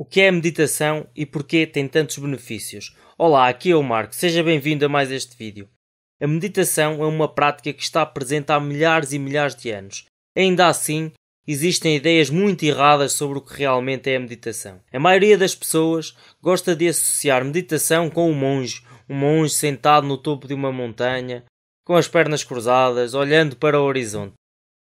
O que é a meditação e porquê tem tantos benefícios? Olá, aqui é o Marco, seja bem-vindo a mais este vídeo. A meditação é uma prática que está presente há milhares e milhares de anos. Ainda assim, existem ideias muito erradas sobre o que realmente é a meditação. A maioria das pessoas gosta de associar meditação com um monge, um monge sentado no topo de uma montanha, com as pernas cruzadas, olhando para o horizonte.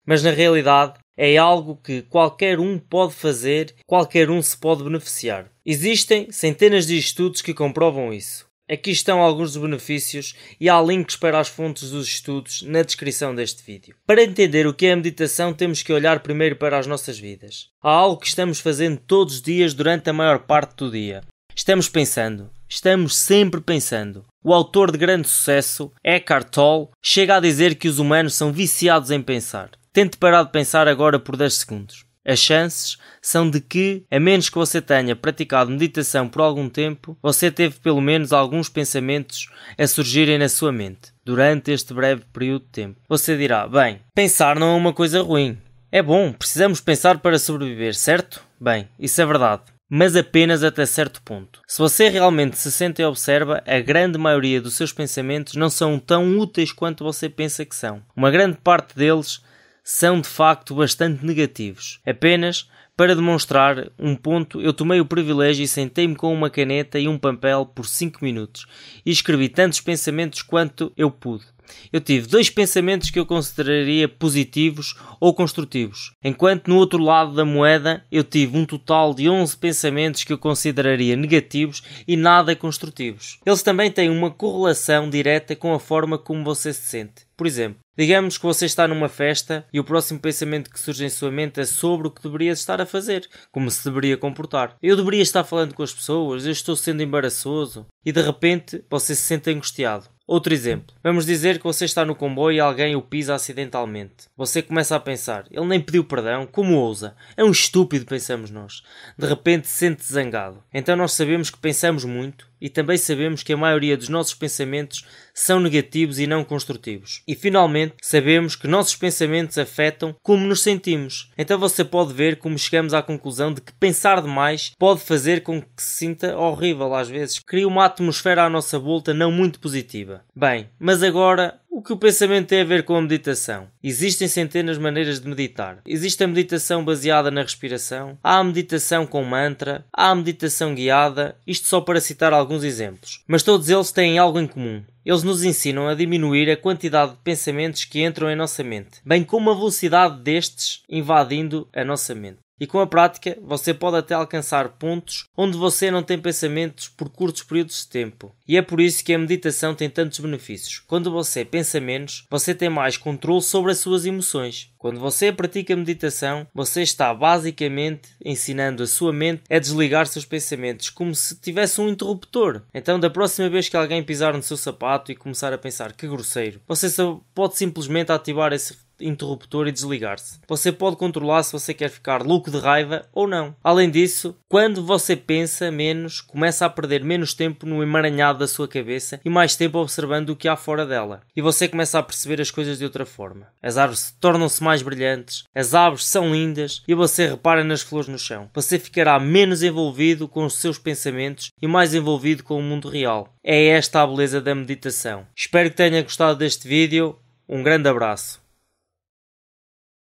Mas na realidade, é algo que qualquer um pode fazer, qualquer um se pode beneficiar. Existem centenas de estudos que comprovam isso. Aqui estão alguns dos benefícios e há links para as fontes dos estudos na descrição deste vídeo. Para entender o que é a meditação, temos que olhar primeiro para as nossas vidas. Há algo que estamos fazendo todos os dias durante a maior parte do dia. Estamos pensando. Estamos sempre pensando. O autor de grande sucesso, Eckhart Tolle, chega a dizer que os humanos são viciados em pensar. Tente parar de pensar agora por 10 segundos. As chances são de que, a menos que você tenha praticado meditação por algum tempo, você teve pelo menos alguns pensamentos a surgirem na sua mente durante este breve período de tempo. Você dirá: Bem, pensar não é uma coisa ruim. É bom, precisamos pensar para sobreviver, certo? Bem, isso é verdade mas apenas até certo ponto. Se você realmente se sente e observa, a grande maioria dos seus pensamentos não são tão úteis quanto você pensa que são. Uma grande parte deles são de facto bastante negativos. Apenas para demonstrar um ponto, eu tomei o privilégio e sentei-me com uma caneta e um papel por 5 minutos e escrevi tantos pensamentos quanto eu pude. Eu tive dois pensamentos que eu consideraria positivos ou construtivos, enquanto no outro lado da moeda eu tive um total de 11 pensamentos que eu consideraria negativos e nada construtivos. Eles também têm uma correlação direta com a forma como você se sente. Por exemplo, digamos que você está numa festa e o próximo pensamento que surge em sua mente é sobre o que deveria estar a fazer, como se deveria comportar. Eu deveria estar falando com as pessoas, eu estou sendo embaraçoso, e de repente você se sente angustiado. Outro exemplo. Vamos dizer que você está no comboio e alguém o pisa acidentalmente. Você começa a pensar, ele nem pediu perdão, como ousa? É um estúpido, pensamos nós. De repente se sente zangado. Então nós sabemos que pensamos muito e também sabemos que a maioria dos nossos pensamentos são negativos e não construtivos. E finalmente, sabemos que nossos pensamentos afetam como nos sentimos. Então você pode ver como chegamos à conclusão de que pensar demais pode fazer com que se sinta horrível às vezes, cria uma atmosfera à nossa volta não muito positiva. Bem, mas agora o que o pensamento tem a ver com a meditação? Existem centenas de maneiras de meditar. Existe a meditação baseada na respiração, há a meditação com mantra, há a meditação guiada, isto só para citar alguns exemplos. Mas todos eles têm algo em comum. Eles nos ensinam a diminuir a quantidade de pensamentos que entram em nossa mente, bem como a velocidade destes invadindo a nossa mente. E com a prática, você pode até alcançar pontos onde você não tem pensamentos por curtos períodos de tempo. E é por isso que a meditação tem tantos benefícios. Quando você pensa menos, você tem mais controle sobre as suas emoções. Quando você pratica meditação, você está basicamente ensinando a sua mente a desligar seus pensamentos, como se tivesse um interruptor. Então, da próxima vez que alguém pisar no seu sapato e começar a pensar que grosseiro, você só pode simplesmente ativar esse interruptor e desligar-se. Você pode controlar se você quer ficar louco de raiva ou não. Além disso, quando você pensa menos, começa a perder menos tempo no emaranhado da sua cabeça e mais tempo observando o que há fora dela. E você começa a perceber as coisas de outra forma. As árvores tornam-se mais brilhantes, as árvores são lindas e você repara nas flores no chão. Você ficará menos envolvido com os seus pensamentos e mais envolvido com o mundo real. É esta a beleza da meditação. Espero que tenha gostado deste vídeo. Um grande abraço.